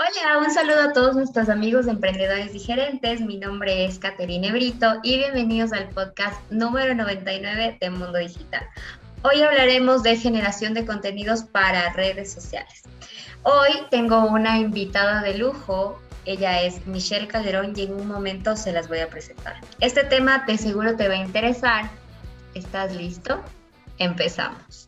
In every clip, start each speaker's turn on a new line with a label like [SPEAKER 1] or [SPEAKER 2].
[SPEAKER 1] Hola, un saludo a todos nuestros amigos de emprendedores y gerentes. Mi nombre es Caterine Brito y bienvenidos al podcast número 99 de Mundo Digital. Hoy hablaremos de generación de contenidos para redes sociales. Hoy tengo una invitada de lujo. Ella es Michelle Calderón y en un momento se las voy a presentar. Este tema de seguro te va a interesar. ¿Estás listo? Empezamos.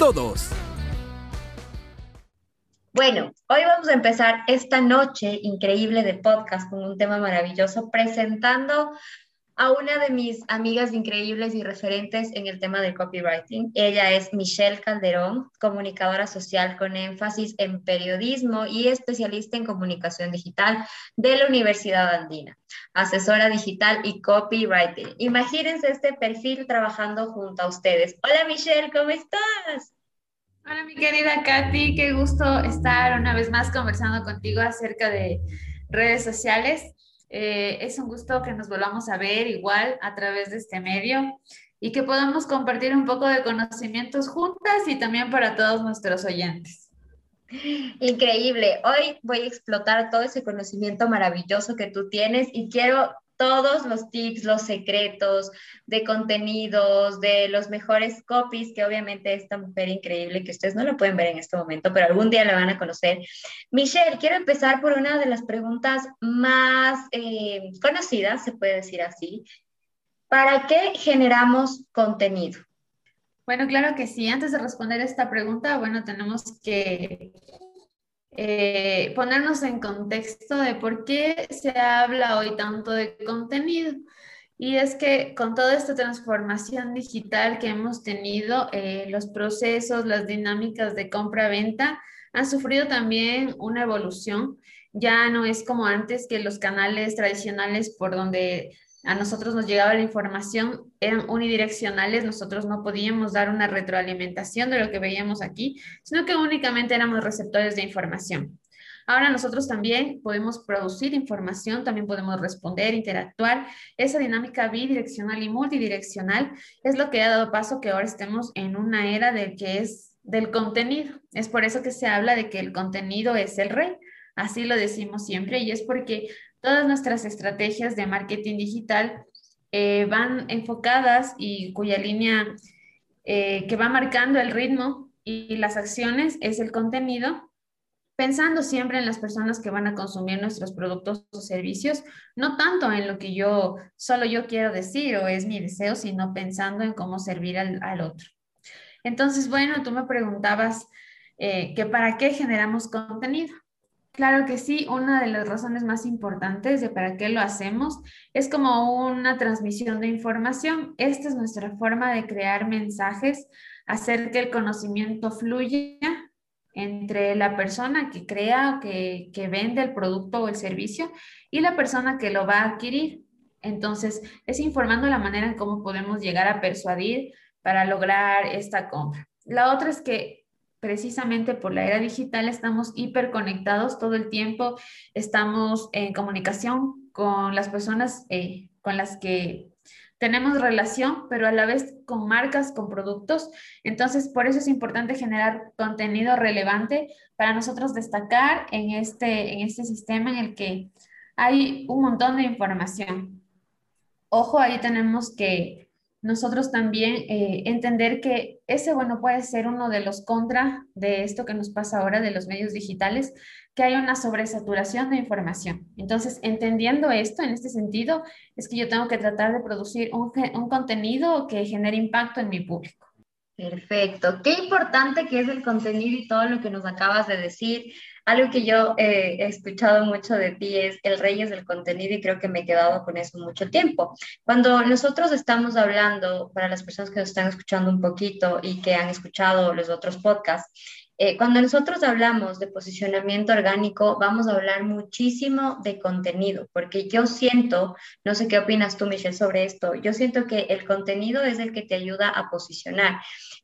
[SPEAKER 2] todos.
[SPEAKER 1] Bueno, hoy vamos a empezar esta noche increíble de podcast con un tema maravilloso, presentando a una de mis amigas increíbles y referentes en el tema del copywriting. Ella es Michelle Calderón, comunicadora social con énfasis en periodismo y especialista en comunicación digital de la Universidad Andina, asesora digital y copywriting. Imagínense este perfil trabajando junto a ustedes. Hola Michelle, ¿cómo estás?
[SPEAKER 3] Hola mi querida Katy, qué gusto estar una vez más conversando contigo acerca de redes sociales. Eh, es un gusto que nos volvamos a ver igual a través de este medio y que podamos compartir un poco de conocimientos juntas y también para todos nuestros oyentes.
[SPEAKER 1] Increíble. Hoy voy a explotar todo ese conocimiento maravilloso que tú tienes y quiero todos los tips, los secretos de contenidos, de los mejores copies, que obviamente esta mujer increíble, que ustedes no lo pueden ver en este momento, pero algún día la van a conocer. Michelle, quiero empezar por una de las preguntas más eh, conocidas, se puede decir así. ¿Para qué generamos contenido?
[SPEAKER 3] Bueno, claro que sí. Antes de responder esta pregunta, bueno, tenemos que eh, ponernos en contexto de por qué se habla hoy tanto de contenido. Y es que con toda esta transformación digital que hemos tenido, eh, los procesos, las dinámicas de compra-venta han sufrido también una evolución. Ya no es como antes que los canales tradicionales por donde a nosotros nos llegaba la información, eran unidireccionales, nosotros no podíamos dar una retroalimentación de lo que veíamos aquí, sino que únicamente éramos receptores de información. Ahora nosotros también podemos producir información, también podemos responder, interactuar. Esa dinámica bidireccional y multidireccional es lo que ha dado paso que ahora estemos en una era del que es del contenido. Es por eso que se habla de que el contenido es el rey. Así lo decimos siempre y es porque todas nuestras estrategias de marketing digital eh, van enfocadas y cuya línea eh, que va marcando el ritmo y las acciones es el contenido, pensando siempre en las personas que van a consumir nuestros productos o servicios, no tanto en lo que yo, solo yo quiero decir o es mi deseo, sino pensando en cómo servir al, otro. Entonces, bueno, tú me preguntabas eh, que para qué generamos contenido. Claro que sí, una de las razones más importantes de para qué lo hacemos es como una transmisión de información. Esta es nuestra forma de crear mensajes, hacer que el conocimiento fluya entre la persona que crea, que, que vende el producto o el servicio y la persona que lo va a adquirir. Entonces, es informando la manera en cómo podemos llegar a persuadir para lograr esta compra. La otra es que precisamente por la era digital estamos hiperconectados todo el tiempo, estamos en comunicación con las personas eh, con las que tenemos relación, pero a la vez con marcas, con productos. Entonces, por eso es importante generar contenido relevante para nosotros destacar en este, en este sistema en el que hay un montón de información. Ojo, ahí tenemos que nosotros también eh, entender que ese, bueno, puede ser uno de los contra de esto que nos pasa ahora de los medios digitales, que hay una sobresaturación de información. Entonces, entendiendo esto en este sentido, es que yo tengo que tratar de producir un, un contenido que genere impacto en mi público.
[SPEAKER 1] Perfecto. Qué importante que es el contenido y todo lo que nos acabas de decir. Algo que yo eh, he escuchado mucho de ti es el rey es del contenido y creo que me he quedado con eso mucho tiempo. Cuando nosotros estamos hablando, para las personas que nos están escuchando un poquito y que han escuchado los otros podcasts, eh, cuando nosotros hablamos de posicionamiento orgánico, vamos a hablar muchísimo de contenido, porque yo siento, no sé qué opinas tú, Michelle, sobre esto, yo siento que el contenido es el que te ayuda a posicionar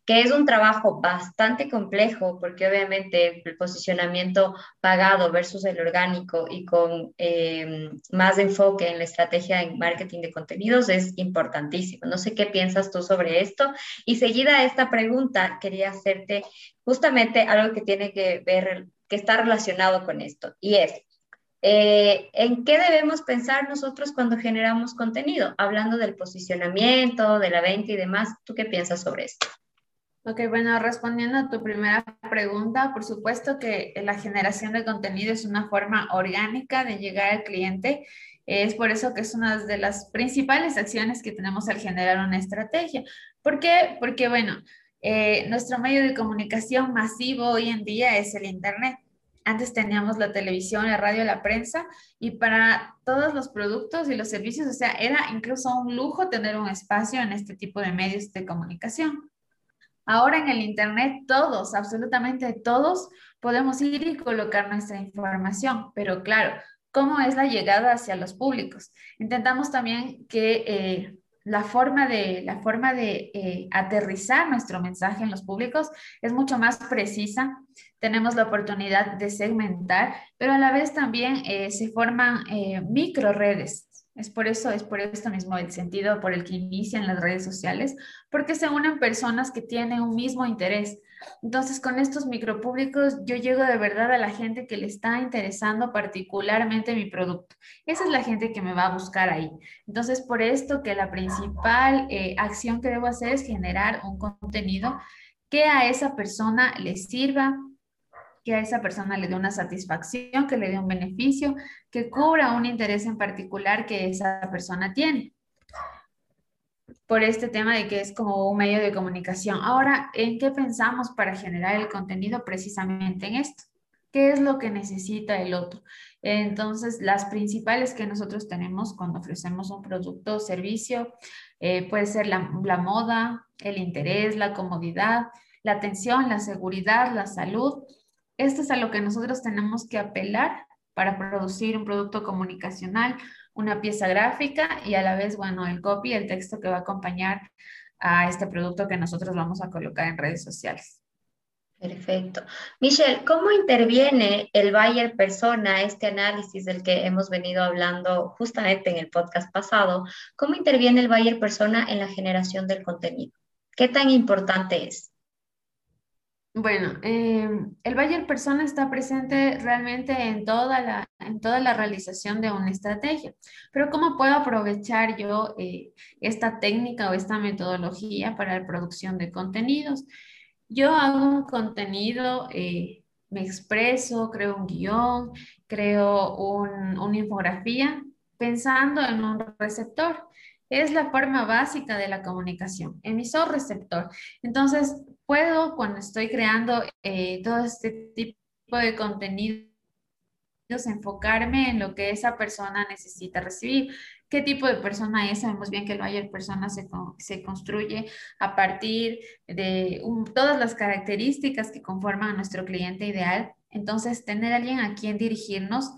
[SPEAKER 1] que es un trabajo bastante complejo porque obviamente el posicionamiento pagado versus el orgánico y con eh, más enfoque en la estrategia en marketing de contenidos es importantísimo. No sé qué piensas tú sobre esto. Y seguida a esta pregunta, quería hacerte justamente algo que tiene que ver, que está relacionado con esto, y es, eh, ¿En qué debemos pensar nosotros cuando generamos contenido? Hablando del posicionamiento, de la venta y demás, ¿tú qué piensas sobre esto?
[SPEAKER 3] Ok, bueno, respondiendo a tu primera pregunta, por supuesto que la generación de contenido es una forma orgánica de llegar al cliente. Es por eso que es una de las principales acciones que tenemos al generar una estrategia. ¿Por qué? Porque, bueno, eh, nuestro medio de comunicación masivo hoy en día es el Internet. Antes teníamos la televisión, la radio, la prensa y para todos los productos y los servicios, o sea, era incluso un lujo tener un espacio en este tipo de medios de comunicación. Ahora en el Internet todos, absolutamente todos, podemos ir y colocar nuestra información, pero claro, ¿cómo es la llegada hacia los públicos? Intentamos también que eh, la forma de, la forma de eh, aterrizar nuestro mensaje en los públicos es mucho más precisa. Tenemos la oportunidad de segmentar, pero a la vez también eh, se forman micro redes es por eso, es por esto mismo el sentido por el que inician las redes sociales, porque se unen personas que tienen un mismo interés. Entonces, con estos micropúblicos, yo llego de verdad a la gente que le está interesando particularmente mi producto. Esa es la gente que me va a buscar ahí. Entonces, por esto que la principal eh, acción que debo hacer es generar un contenido que a esa persona le sirva, que a esa persona le dé una satisfacción, que le dé un beneficio, que cubra un interés en particular que esa persona tiene. Por este tema de que es como un medio de comunicación. Ahora, ¿en qué pensamos para generar el contenido? Precisamente en esto. ¿Qué es lo que necesita el otro? Entonces, las principales que nosotros tenemos cuando ofrecemos un producto o servicio eh, puede ser la, la moda, el interés, la comodidad, la atención, la seguridad, la salud, esto es a lo que nosotros tenemos que apelar para producir un producto comunicacional, una pieza gráfica y a la vez, bueno, el copy, el texto que va a acompañar a este producto que nosotros vamos a colocar en redes sociales.
[SPEAKER 1] Perfecto. Michelle, ¿cómo interviene el buyer persona, este análisis del que hemos venido hablando justamente en el podcast pasado? ¿Cómo interviene el buyer persona en la generación del contenido? ¿Qué tan importante es?
[SPEAKER 3] Bueno, em, el Bayer Persona está presente realmente en toda, la, en toda la realización de una estrategia, pero ¿cómo puedo aprovechar yo eh, esta técnica o esta metodología para la producción de contenidos? Yo hago un contenido, eh, me expreso, creo un guion, creo una infografía pensando en un receptor. Es la forma básica de la comunicación, emisor-receptor. Entonces, puedo, cuando estoy creando eh, todo este tipo de contenidos, enfocarme en lo que esa persona necesita recibir. ¿Qué tipo de persona es? Sabemos bien que el buyer persona se, se construye a partir de todas las características que conforman a nuestro cliente ideal. Entonces, tener alguien a quien dirigirnos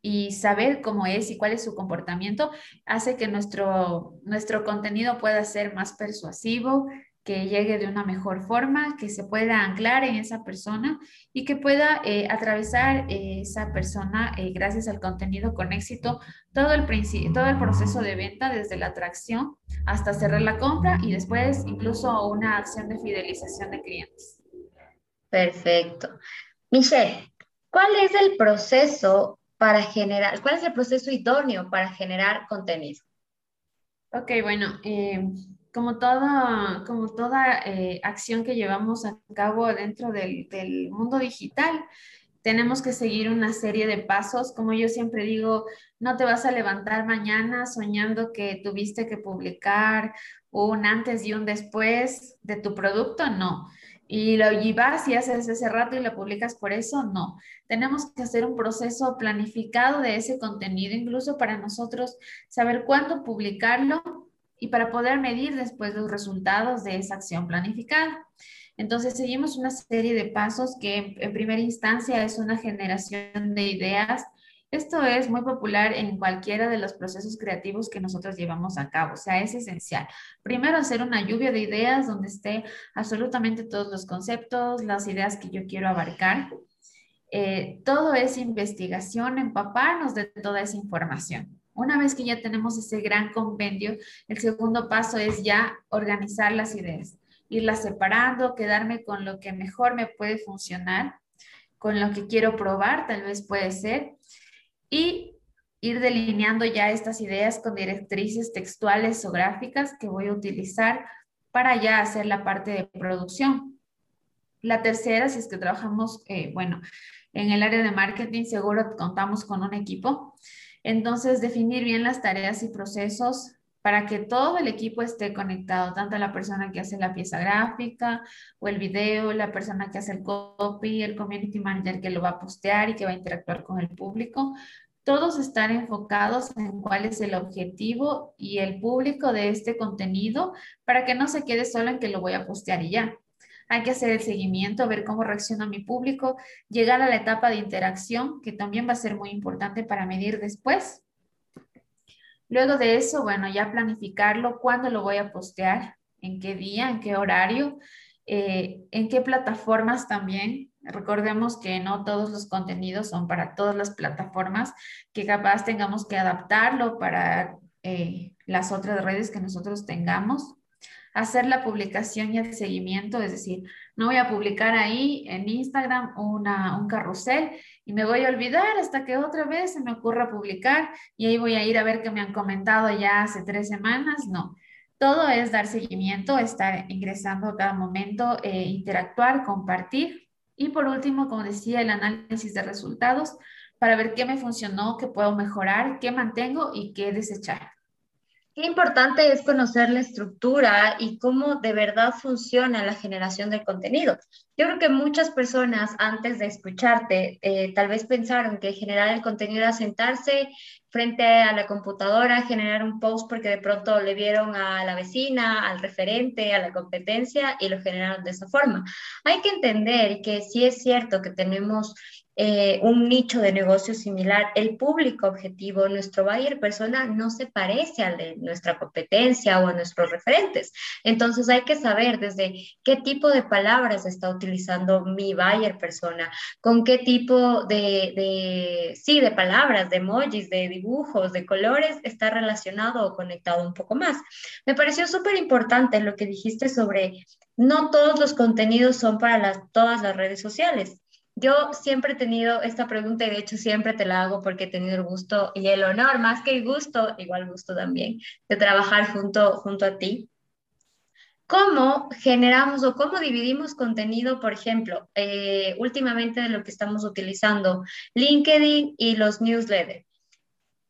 [SPEAKER 3] y saber cómo es y cuál es su comportamiento hace que nuestro, nuestro contenido pueda ser más persuasivo, que llegue de una mejor forma, que se pueda anclar en esa persona y que pueda eh, atravesar eh, esa persona eh, gracias al contenido con éxito todo el, todo el proceso de venta desde la atracción hasta cerrar la compra y después incluso una acción de fidelización de clientes.
[SPEAKER 1] Perfecto. Michelle, ¿cuál es el proceso para generar, cuál es el proceso idóneo para generar contenido?
[SPEAKER 3] Ok, bueno, como toda, como toda eh, acción que llevamos a cabo dentro del, del, mundo digital, tenemos que seguir una serie de pasos. Como yo siempre digo, no te vas a levantar mañana soñando que tuviste que publicar un antes y un después de tu producto, no. Y lo llevas y haces ese rato y lo publicas por eso, no. Tenemos que hacer un proceso planificado de ese contenido, incluso para nosotros saber cuándo publicarlo y para poder medir después los resultados de esa acción planificada. Entonces, seguimos una serie de pasos que en primera instancia es una generación de ideas. Esto es muy popular en cualquiera de los procesos creativos que nosotros llevamos a cabo, o sea, es esencial. Primero, hacer una lluvia de ideas donde esté absolutamente todos los conceptos, las ideas que yo quiero abarcar. Eh, todo es investigación, empaparnos de toda esa información. Una vez que ya tenemos ese gran compendio, el segundo paso es ya organizar las ideas, irlas separando, quedarme con lo que mejor me puede funcionar, con lo que quiero probar, tal vez puede ser, y ir delineando ya estas ideas con directrices textuales o gráficas que voy a utilizar para ya hacer la parte de producción. La tercera, si es que trabajamos, eh, bueno, en el área de marketing, seguro contamos con un equipo entonces, definir bien las tareas y procesos para que todo el equipo esté conectado, tanto la persona que hace la pieza gráfica o el video, la persona que hace el copy, el community manager que lo va a postear y que va a interactuar con el público. Todos están enfocados en cuál es el objetivo y el público de este contenido para que no se quede solo en que lo voy a postear y ya. Hay que hacer el seguimiento, ver cómo reacciona mi público, llegar a la etapa de interacción, que también va a ser muy importante para medir después. Luego de eso, bueno, ya planificarlo, cuándo lo voy a postear, en qué día, en qué horario, eh, en qué plataformas también. Recordemos que no todos los contenidos son para todas las plataformas, que capaz tengamos que adaptarlo para eh, las otras redes que nosotros tengamos hacer la publicación y el seguimiento, es decir, no voy a publicar ahí en Instagram una, un carrusel y me voy a olvidar hasta que otra vez se me ocurra publicar y ahí voy a ir a ver que me han comentado ya hace tres semanas, no. Todo es dar seguimiento, estar ingresando a cada momento, eh, interactuar, compartir y por último, como decía, el análisis de resultados para ver qué me funcionó, qué puedo mejorar, qué mantengo y qué desechar.
[SPEAKER 1] Qué importante es conocer la estructura y cómo de verdad funciona la generación del contenido. Yo creo que muchas personas antes de escucharte eh, tal vez pensaron que generar el contenido era sentarse frente a la computadora, generar un post porque de pronto le vieron a la vecina, al referente, a la competencia y lo generaron de esa forma. Hay que entender que sí es cierto que tenemos eh, un nicho de negocio similar, el público objetivo, nuestro buyer persona no se parece al de nuestra competencia o a nuestros referentes. Entonces hay que saber desde qué tipo de palabras está utilizando mi buyer persona, con qué tipo de, de, sí, de palabras, de emojis, de dibujos, de colores está relacionado o conectado un poco más. Me pareció súper importante lo que dijiste sobre no todos los contenidos son para todas las redes sociales. Yo siempre he tenido esta pregunta y de hecho siempre te la hago porque he tenido el gusto y el honor, más que el gusto, igual gusto también, de trabajar junto, junto a ti. ¿Cómo generamos o cómo dividimos contenido, por ejemplo, eh, últimamente de lo que estamos utilizando, LinkedIn y los newsletters?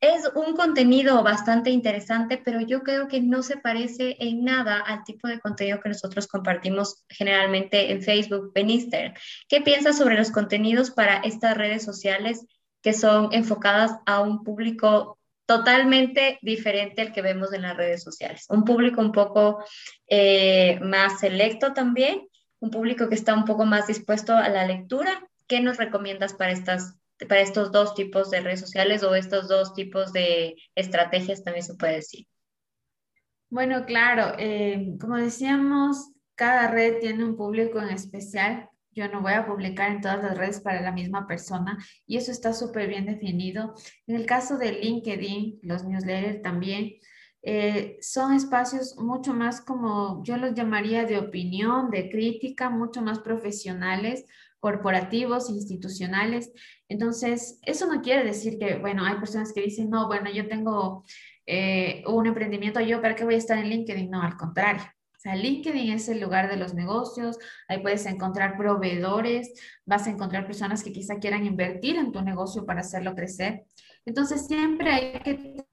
[SPEAKER 1] Es un contenido bastante interesante, pero yo creo que no se parece en nada al tipo de contenido que nosotros compartimos generalmente en Facebook, en Instagram. ¿Qué piensas sobre los contenidos para estas redes sociales que son enfocadas a un público totalmente diferente al que vemos en las redes sociales? Un público un poco eh, más selecto también, un público que está un poco más dispuesto a la lectura. ¿Qué nos recomiendas para estas para estos dos tipos de redes sociales o estos dos tipos de estrategias también se puede decir.
[SPEAKER 3] Bueno, claro, eh, como decíamos, cada red tiene un público en especial. Yo no voy a publicar en todas las redes para la misma persona y eso está súper bien definido. En el caso de LinkedIn, los newsletters también, eh, son espacios mucho más como yo los llamaría de opinión, de crítica, mucho más profesionales, corporativos, institucionales. Entonces, eso no quiere decir que, bueno, hay personas que dicen, no, bueno, yo tengo eh, un emprendimiento, yo, ¿para qué voy a estar en LinkedIn? No, al contrario. O sea, LinkedIn es el lugar de los negocios, ahí puedes encontrar proveedores, vas a encontrar personas que quizá quieran invertir en tu negocio para hacerlo crecer. Entonces, siempre hay que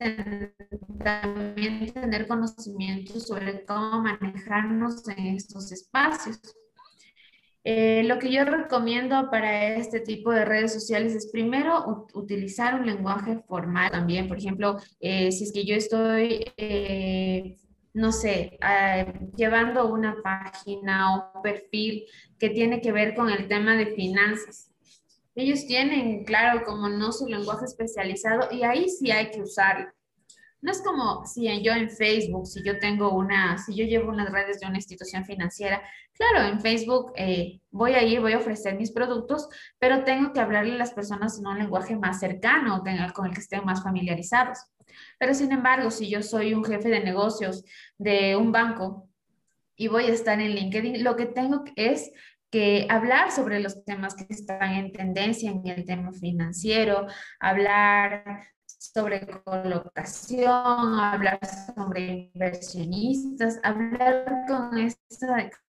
[SPEAKER 3] también tener conocimiento sobre cómo manejarnos en estos espacios. Eh, lo que yo recomiendo para este tipo de redes sociales es primero utilizar un lenguaje formal también. Por ejemplo, eh, si es que yo estoy eh, no sé, eh, llevando una página o perfil que tiene que ver con el tema de finanzas. Ellos tienen, claro, como no su lenguaje especializado y ahí sí hay que usarlo. No es como si yo en Facebook, si yo tengo una, si yo llevo unas redes de una institución financiera, claro, en Facebook eh, voy a ir, voy a ofrecer mis productos, pero tengo que hablarle a las personas en un lenguaje más cercano, con el que estén más familiarizados. Pero sin embargo, si yo soy un jefe de negocios de un banco y voy a estar en LinkedIn, lo que tengo es que hablar sobre los temas que están en tendencia en el tema financiero, hablar sobre colocación, hablar sobre inversionistas, hablar con,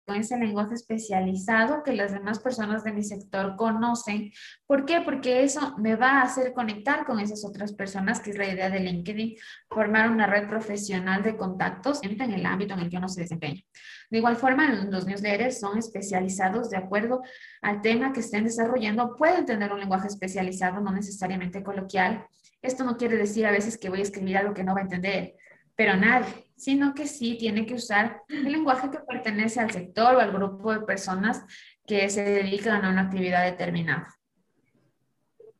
[SPEAKER 3] con ese lenguaje especializado que las demás personas de mi sector conocen. ¿Por qué? Porque eso me va a hacer conectar con esas otras personas, que es la idea de LinkedIn, formar una red profesional de contactos en el ámbito en el que uno se desempeña. De igual forma, los newsletters son especializados de acuerdo al tema que estén desarrollando. Pueden tener un lenguaje especializado, no necesariamente coloquial esto no quiere decir a veces que voy a escribir algo que no va a entender, pero nadie, sino que sí tiene que usar el lenguaje que pertenece al sector o al grupo de personas que se dedican a una actividad determinada.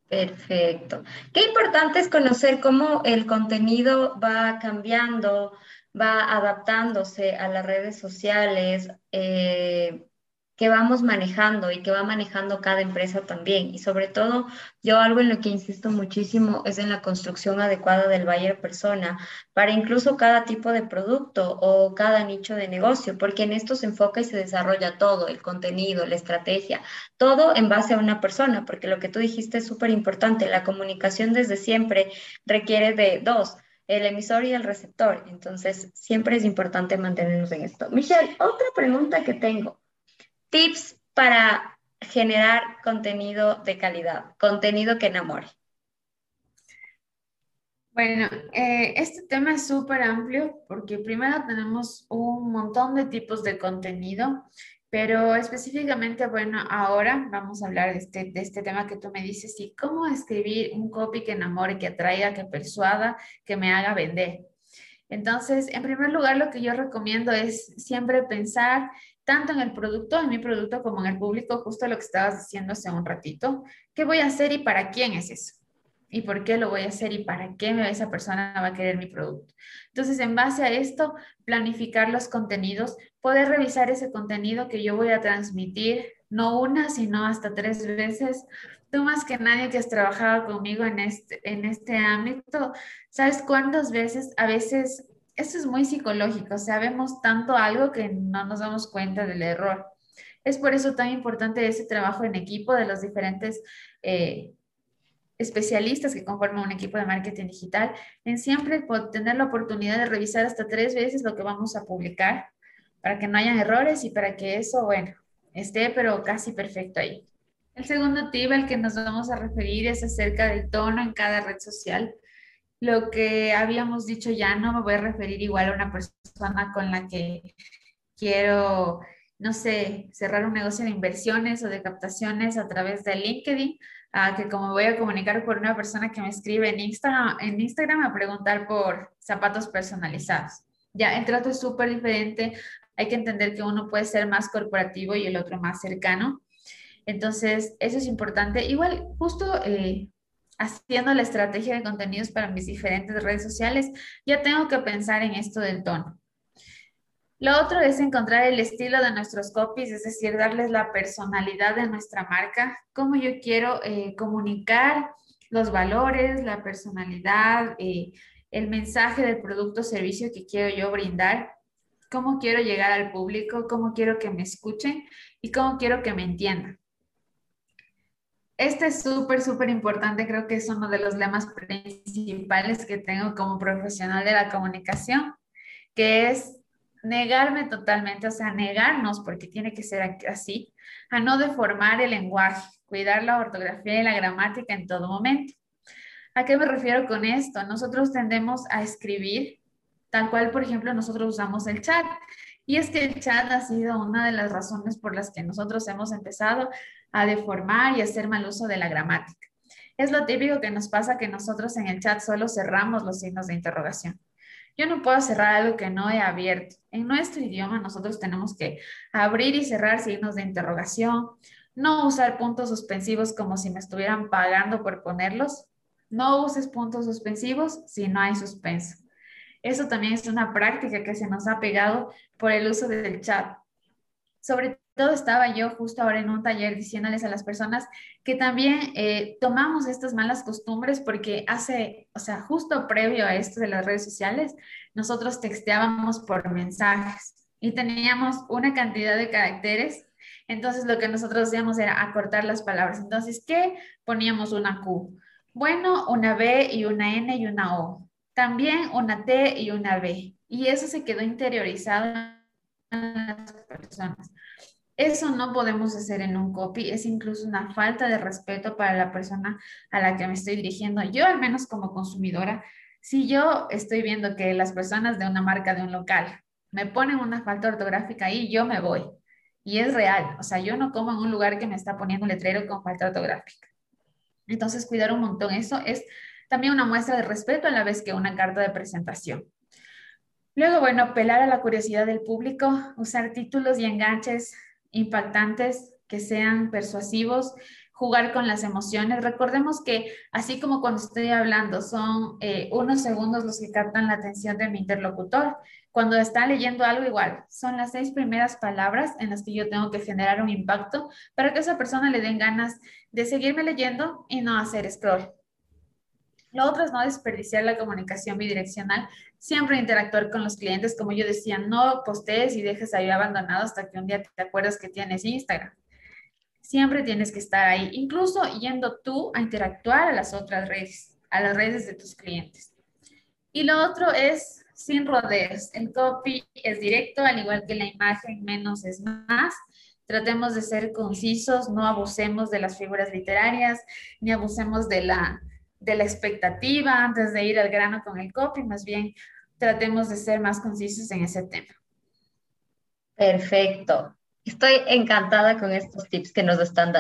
[SPEAKER 1] Perfecto. Qué importante es conocer cómo el contenido va cambiando, va adaptándose a las redes sociales, eh, que vamos manejando y que va manejando cada empresa también. Y sobre todo, yo algo en lo que insisto muchísimo es en la construcción adecuada del buyer persona para incluso cada tipo de producto o cada nicho de negocio, porque en esto se enfoca y se desarrolla todo, el contenido, la estrategia, todo en base a una persona, porque lo que tú dijiste es súper importante, la comunicación desde siempre requiere de dos el emisor y el receptor. Entonces, siempre es importante mantenernos en esto. Michelle, otra pregunta que tengo tips para generar contenido de calidad, contenido que enamore.
[SPEAKER 3] Bueno, eh, este tema es súper amplio porque primero tenemos un montón de tipos de contenido, pero específicamente, bueno, ahora vamos a hablar de este, de este tema que tú me dices y cómo escribir un copy que enamore, que atraiga, que persuada, que me haga vender. Entonces, en primer lugar, lo que yo recomiendo es siempre pensar tanto en el producto, en mi producto, como en el público, justo lo que estabas diciendo hace un ratito. ¿Qué voy a hacer y para quién es eso? ¿Y por qué lo voy a hacer y para qué esa persona va a querer mi producto? Entonces, en base a esto, planificar los contenidos, poder revisar ese contenido que yo voy a transmitir, no una, sino hasta tres veces. Tú más que nadie que has trabajado conmigo en este, en este ámbito, ¿sabes cuántas veces a veces esto es muy psicológico, sabemos tanto algo que no nos damos cuenta del error. Es por eso tan importante ese trabajo en equipo de los diferentes eh, especialistas que conforman un equipo de marketing digital, en siempre tener la oportunidad de revisar hasta tres veces lo que vamos a publicar para que no hayan errores y para que eso, bueno, esté pero casi perfecto ahí. El segundo tip al que nos vamos a referir es acerca del tono en cada red social lo que habíamos dicho ya, no me voy a referir igual a una persona con la que quiero, no sé, cerrar un negocio de inversiones o de captaciones a través de LinkedIn, a que como voy a comunicar por una persona que me escribe en Instagram, en Instagram a preguntar por zapatos personalizados. Ya, el trato es súper diferente. Hay que entender que uno puede ser más corporativo y el otro más cercano. Entonces, eso es importante. Igual, justo eh, haciendo la estrategia de contenidos para mis diferentes redes sociales, ya tengo que pensar en esto del tono. Lo otro es encontrar el estilo de nuestros copies, es decir, darles la personalidad de nuestra marca, cómo yo quiero eh, comunicar los valores, la personalidad, eh, el mensaje del producto o servicio que quiero yo brindar, cómo quiero llegar al público, cómo quiero que me escuchen y cómo quiero que me entiendan. Este es súper, súper importante. Creo que es uno de los lemas principales que tengo como profesional de la comunicación, que es negarme totalmente, o sea, negarnos, porque tiene que ser así, a no deformar el lenguaje, cuidar la ortografía y la gramática en todo momento. ¿A qué me refiero con esto? Nosotros tendemos a escribir tal cual, por ejemplo, nosotros usamos el chat. Y es que el chat ha sido una de las razones por las que nosotros hemos empezado a deformar y hacer mal uso de la gramática. Es lo típico que nos pasa que nosotros en el chat solo cerramos los signos de interrogación. Yo no puedo cerrar algo que no he abierto. En nuestro idioma nosotros tenemos que abrir y cerrar signos de interrogación, no usar puntos suspensivos como si me estuvieran pagando por ponerlos. No uses puntos suspensivos si no hay suspenso. Eso también es una práctica que se nos ha pegado por el uso del chat. Sobre todo estaba yo justo ahora en un taller diciéndoles a las personas que también eh, tomamos estas malas costumbres porque hace, o sea, justo previo a esto de las redes sociales, nosotros texteábamos por mensajes y teníamos una cantidad de caracteres. Entonces lo que nosotros hacíamos era acortar las palabras. Entonces, ¿qué? Poníamos una Q. Bueno, una B y una N y una O. También una T y una B. Y eso se quedó interiorizado en las personas. Eso no podemos hacer en un copy, es incluso una falta de respeto para la persona a la que me estoy dirigiendo. Yo, al menos como consumidora, si yo estoy viendo que las personas de una marca, de un local, me ponen una falta ortográfica ahí, yo me voy. Y es real, o sea, yo no como en un lugar que me está poniendo un letrero con falta ortográfica. Entonces, cuidar un montón. Eso es también una muestra de respeto a la vez que una carta de presentación. Luego, bueno, apelar a la curiosidad del público, usar títulos y enganches impactantes, que sean persuasivos, jugar con las emociones. Recordemos que así como cuando estoy hablando son eh, unos segundos los que captan la atención de mi interlocutor, cuando está leyendo algo igual, son las seis primeras palabras en las que yo tengo que generar un impacto para que esa persona le den ganas de seguirme leyendo y no hacer scroll. Lo otro es no desperdiciar la comunicación bidireccional, siempre interactuar con los clientes, como yo decía, no postees y dejes ahí abandonado hasta que un día te acuerdas que tienes Instagram. Siempre tienes que estar ahí, incluso yendo tú a interactuar a las otras redes, a las redes de tus clientes. Y lo otro es sin rodeos. El copy es directo, al igual que la imagen, menos es más. Tratemos de ser concisos, no abusemos de las figuras literarias, ni abusemos de la, de la expectativa antes de ir al grano con el copy, más bien tratemos de ser más concisos en ese tema.
[SPEAKER 1] Perfecto. Estoy encantada con estos tips que nos, están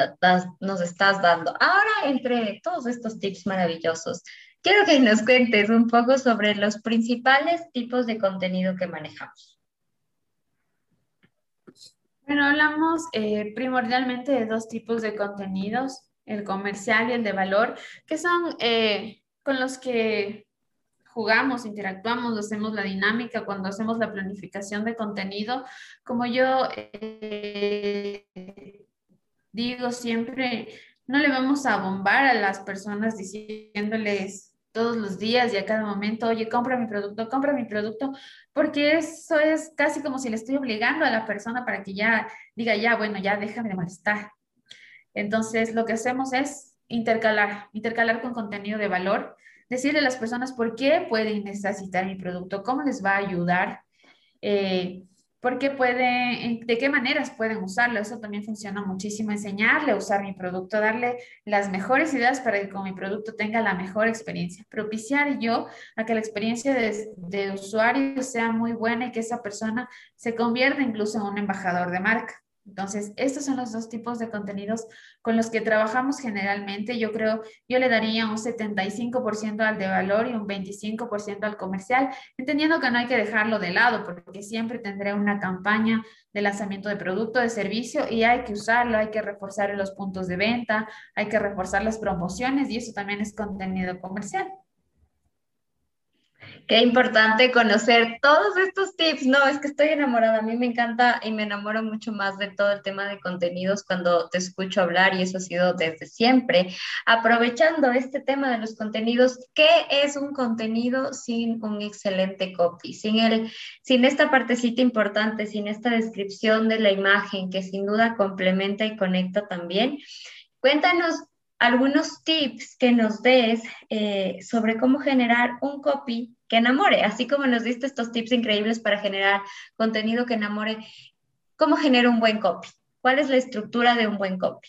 [SPEAKER 1] nos estás dando. Ahora, entre todos estos tips maravillosos, quiero que nos cuentes un poco sobre los principales tipos de contenido que manejamos.
[SPEAKER 3] Bueno, hablamos eh, primordialmente de dos tipos de contenidos el comercial y el de valor, que son eh, con los que jugamos, interactuamos, hacemos la dinámica, cuando hacemos la planificación de contenido. Como yo eh, digo siempre, no le vamos a bombar a las personas diciéndoles todos los días y a cada momento, oye, compra mi producto, compra mi producto, porque eso es casi como si le estoy obligando a la persona para que ya diga, ya, bueno, ya déjame de molestar. Entonces, lo que hacemos es intercalar, intercalar con contenido de valor, decirle a las personas por qué pueden necesitar mi producto, cómo les va a ayudar, eh, por qué pueden, de qué maneras pueden usarlo. Eso también funciona muchísimo, enseñarle a usar mi producto, darle las mejores ideas para que con mi producto tenga la mejor experiencia, propiciar yo a que la experiencia de, de usuario sea muy buena y que esa persona se convierta incluso en un embajador de marca. Entonces, estos son los dos tipos de contenidos con los que trabajamos generalmente. Yo creo, yo le daría un 75% al de valor y un 25% al comercial, entendiendo que no hay que dejarlo de lado, porque siempre tendré una campaña de lanzamiento de producto, de servicio, y hay que usarlo, hay que reforzar los puntos de venta, hay que reforzar las promociones, y eso también es contenido comercial.
[SPEAKER 1] Qué importante conocer todos estos tips. No, es que estoy enamorada. A mí me encanta y me enamoro mucho más de todo el tema de contenidos cuando te escucho hablar y eso ha sido desde siempre. Aprovechando este tema de los contenidos, ¿qué es un contenido sin un excelente copy? Sin, el, sin esta partecita importante, sin esta descripción de la imagen que sin duda complementa y conecta también. Cuéntanos algunos tips que nos des eh, sobre cómo generar un copy que enamore, así como nos diste estos tips increíbles para generar contenido que enamore, ¿cómo genero un buen copy? ¿Cuál es la estructura de un buen copy?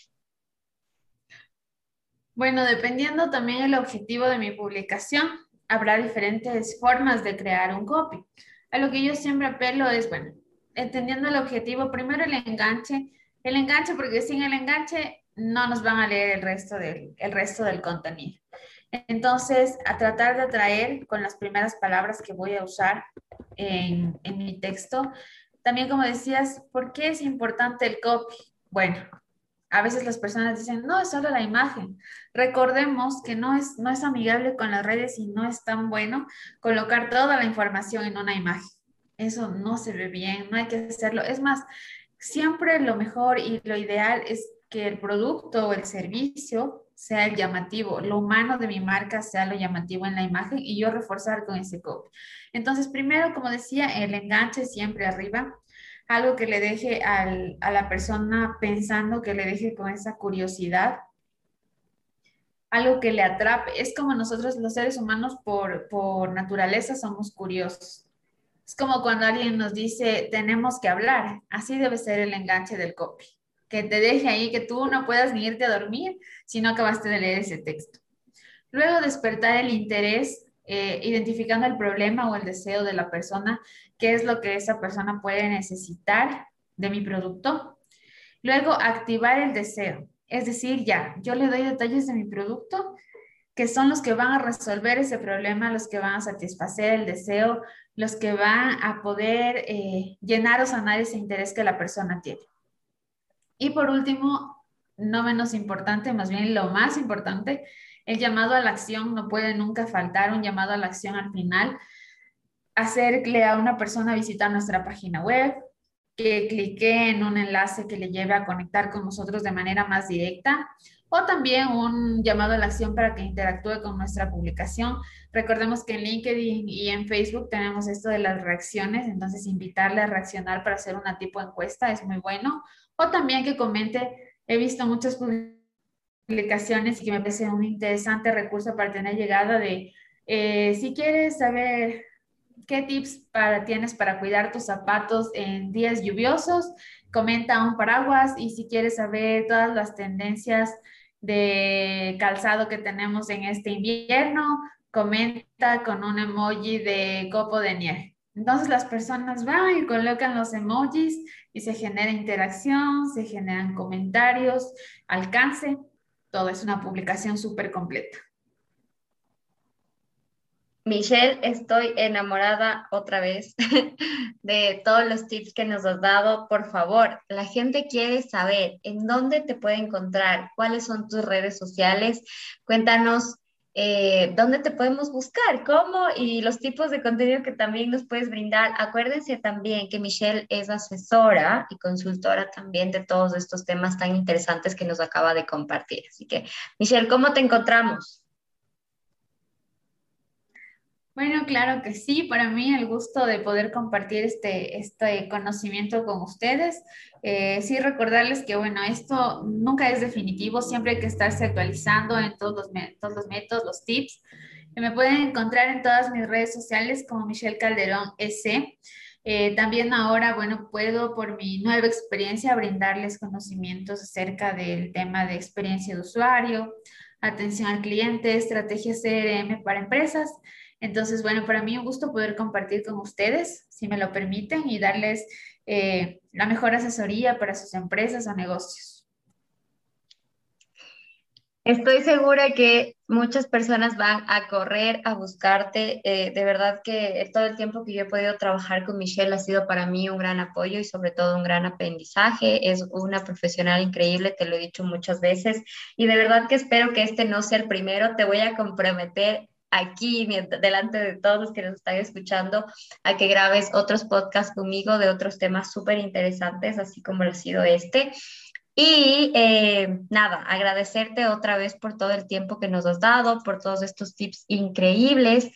[SPEAKER 3] Bueno, dependiendo también el objetivo de mi publicación, habrá diferentes formas de crear un copy. A lo que yo siempre apelo es, bueno, entendiendo el objetivo, primero el enganche, el enganche, porque sin el enganche no nos van a leer el resto del, el resto del contenido. Entonces, a tratar de atraer con las primeras palabras que voy a usar en, mi texto. También, como decías, ¿por qué es importante el copy? Bueno, a veces las personas dicen, no, es solo la imagen. Recordemos que no es, no es amigable con las redes y no es tan bueno colocar toda la información en una imagen. Eso no se ve bien, no hay que hacerlo. Es más, siempre lo mejor y lo ideal es que el producto o el servicio sea el llamativo, lo humano de mi marca sea lo llamativo en la imagen y yo reforzar con ese copy. Entonces, primero, como decía, el enganche siempre arriba, algo que le deje a la persona pensando, que le deje con esa curiosidad, algo que le atrape. Es como nosotros los seres humanos por, por naturaleza somos curiosos. Es como cuando alguien nos dice, tenemos que hablar. Así debe ser el enganche del copy. Que te deje ahí, que tú no puedas ni irte a dormir si no acabaste de leer ese texto. Luego despertar el interés, eh, identificando el problema o el deseo de la persona qué es lo que esa persona puede necesitar de mi producto. Luego, activar el deseo. Es decir, ya, yo le doy detalles de mi producto que son los que van a resolver ese problema, los que van a satisfacer el deseo, los que van a poder eh, llenar o sanar ese interés que la persona tiene. Y por último, no menos importante, más bien lo más importante, el llamado a la acción no puede nunca faltar, un llamado a la acción al final hacerle a una persona visitar nuestra página web, que clique en un enlace que le lleve a conectar con nosotros de manera más directa o también un llamado a la acción para que interactúe con nuestra publicación. Recordemos que en LinkedIn y en Facebook tenemos esto de las reacciones, entonces invitarle a reaccionar para hacer una tipo encuesta es muy bueno. O también que comente, he visto muchas publicaciones y que me parece un interesante recurso para tener llegada de, eh, si quieres saber ¿Qué tips para, tienes para cuidar tus zapatos en días lluviosos? Comenta un paraguas y si quieres saber todas las tendencias de calzado que tenemos en este invierno, comenta con un emoji de copo de nieve. Entonces las personas van y colocan los emojis y se genera interacción, se generan comentarios, alcance. Todo es una publicación súper completa.
[SPEAKER 1] Michelle, estoy enamorada otra vez de todos los tips que nos has dado. Por favor, la gente quiere saber en dónde te puede encontrar, cuáles son tus redes sociales. Cuéntanos eh, dónde te podemos buscar, cómo y los tipos de contenido que también nos puedes brindar. Acuérdense también que Michelle es asesora y consultora también de todos estos temas tan interesantes que nos acaba de compartir. Así que, Michelle, ¿cómo te encontramos?
[SPEAKER 3] Bueno, claro que sí, para mí el gusto de poder compartir este, este conocimiento con ustedes. Eh, sí, recordarles que, bueno, esto nunca es definitivo, siempre hay que estarse actualizando en todos los, todos los métodos, los tips. Me pueden encontrar en todas mis redes sociales como Michelle Calderón S. Eh, también ahora, bueno, puedo por mi nueva experiencia brindarles conocimientos acerca del tema de experiencia de usuario, atención al cliente, estrategia CRM para empresas. Entonces, bueno, para mí un gusto poder compartir con ustedes, si me lo permiten, y darles eh, la mejor asesoría para sus empresas o negocios.
[SPEAKER 1] Estoy segura que muchas personas van a correr a buscarte. Eh, de verdad que todo el tiempo que yo he podido trabajar con Michelle ha sido para mí un gran apoyo y sobre todo un gran aprendizaje. Es una profesional increíble, te lo he dicho muchas veces. Y de verdad que espero que este no sea el primero. Te voy a comprometer aquí, delante de todos los que nos están escuchando, a que grabes otros podcasts conmigo de otros temas súper interesantes, así como lo ha sido este. Y eh, nada, agradecerte otra vez por todo el tiempo que nos has dado, por todos estos tips increíbles.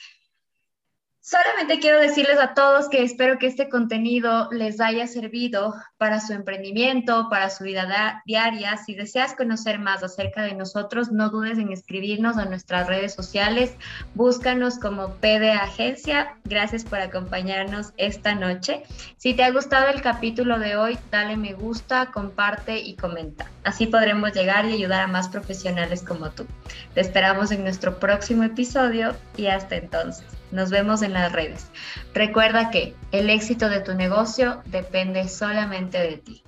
[SPEAKER 1] Solamente quiero decirles a todos que espero que este contenido les haya servido para su emprendimiento, para su vida diaria. Si deseas conocer más acerca de nosotros, no dudes en escribirnos a nuestras redes sociales. Búscanos como PD Agencia. Gracias por acompañarnos esta noche. Si te ha gustado el capítulo de hoy, dale me gusta, comparte y comenta. Así podremos llegar y ayudar a más profesionales como tú. Te esperamos en nuestro próximo episodio y hasta entonces. Nos vemos en las redes. Recuerda que el éxito de tu negocio depende solamente de ti.